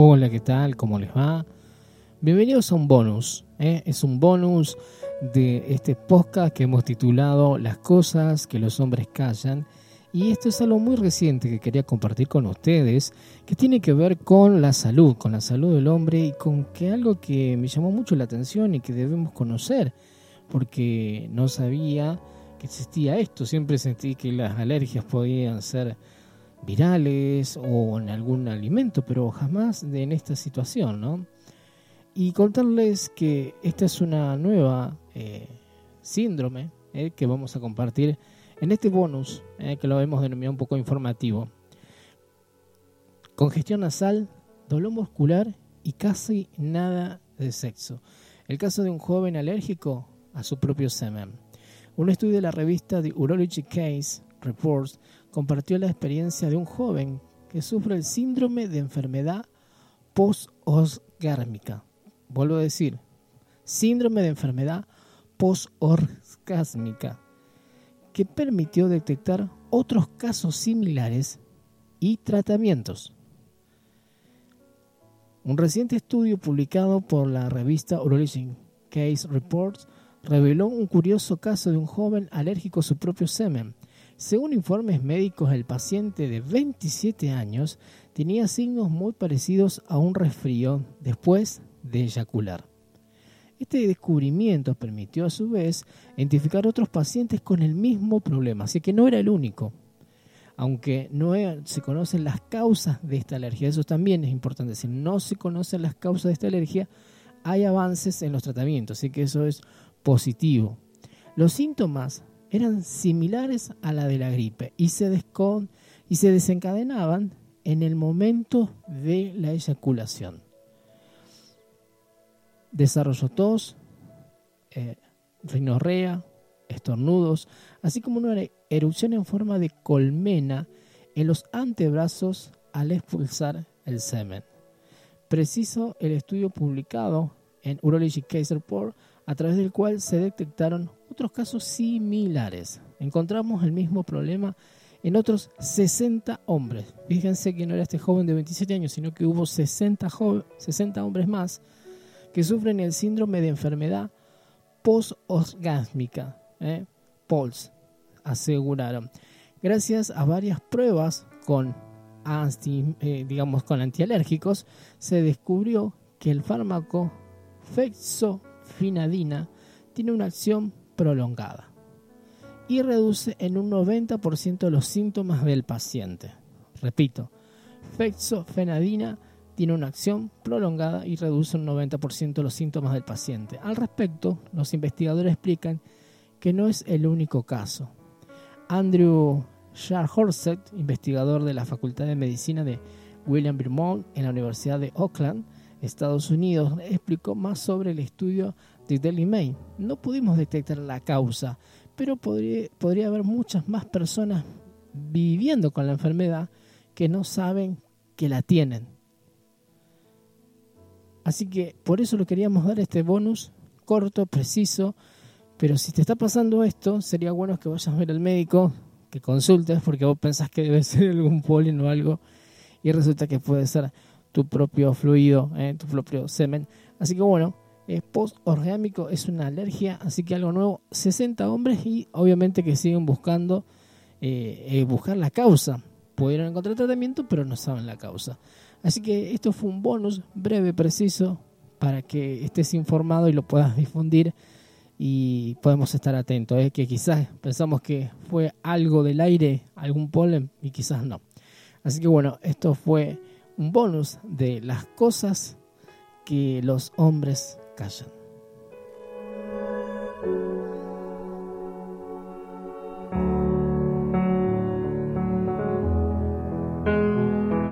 Hola, ¿qué tal? ¿Cómo les va? Bienvenidos a un bonus. ¿eh? Es un bonus de este podcast que hemos titulado Las cosas que los hombres callan. Y esto es algo muy reciente que quería compartir con ustedes, que tiene que ver con la salud, con la salud del hombre y con que algo que me llamó mucho la atención y que debemos conocer, porque no sabía que existía esto. Siempre sentí que las alergias podían ser virales o en algún alimento, pero jamás en esta situación, ¿no? Y contarles que esta es una nueva eh, síndrome eh, que vamos a compartir en este bonus, eh, que lo hemos denominado un poco informativo. Congestión nasal, dolor muscular y casi nada de sexo. El caso de un joven alérgico a su propio semen. Un estudio de la revista The Urology Case Reports compartió la experiencia de un joven que sufre el síndrome de enfermedad post-orgásmica. Vuelvo a decir, síndrome de enfermedad post-orgásmica, que permitió detectar otros casos similares y tratamientos. Un reciente estudio publicado por la revista Urology Case Reports reveló un curioso caso de un joven alérgico a su propio semen según informes médicos, el paciente de 27 años tenía signos muy parecidos a un resfrío después de eyacular. Este descubrimiento permitió a su vez identificar otros pacientes con el mismo problema, así que no era el único. Aunque no se conocen las causas de esta alergia, eso también es importante decir, no se conocen las causas de esta alergia, hay avances en los tratamientos, así que eso es positivo. Los síntomas eran similares a la de la gripe y se, y se desencadenaban en el momento de la eyaculación. Desarrolló tos, eh, rinorrea, estornudos, así como una erupción en forma de colmena en los antebrazos al expulsar el semen. Preciso el estudio publicado en Urology Case Report a través del cual se detectaron otros casos similares. Encontramos el mismo problema en otros 60 hombres. Fíjense que no era este joven de 27 años, sino que hubo 60, 60 hombres más que sufren el síndrome de enfermedad post-orgásmica. ¿eh? POLS, aseguraron. Gracias a varias pruebas con, eh, digamos, con antialérgicos, se descubrió que el fármaco fexofinadina tiene una acción prolongada y reduce en un 90% los síntomas del paciente. Repito, fexofenadina tiene una acción prolongada y reduce un 90% los síntomas del paciente. Al respecto, los investigadores explican que no es el único caso. Andrew Scharhorset, investigador de la Facultad de Medicina de William Vermont en la Universidad de Auckland, Estados Unidos, explicó más sobre el estudio de Daily Mail. No pudimos detectar la causa, pero podría, podría haber muchas más personas viviendo con la enfermedad que no saben que la tienen. Así que por eso lo queríamos dar este bonus corto, preciso. Pero si te está pasando esto, sería bueno que vayas a ver al médico, que consultes, porque vos pensás que debe ser algún polen o algo, y resulta que puede ser tu propio fluido, eh, tu propio semen. Así que bueno, es post-orgámico, es una alergia, así que algo nuevo. 60 hombres y obviamente que siguen buscando eh, eh, buscar la causa. Pudieron encontrar tratamiento, pero no saben la causa. Así que esto fue un bonus breve, preciso, para que estés informado y lo puedas difundir y podemos estar atentos. Es que quizás pensamos que fue algo del aire, algún polen, y quizás no. Así que bueno, esto fue un bonus de las cosas que los hombres callan.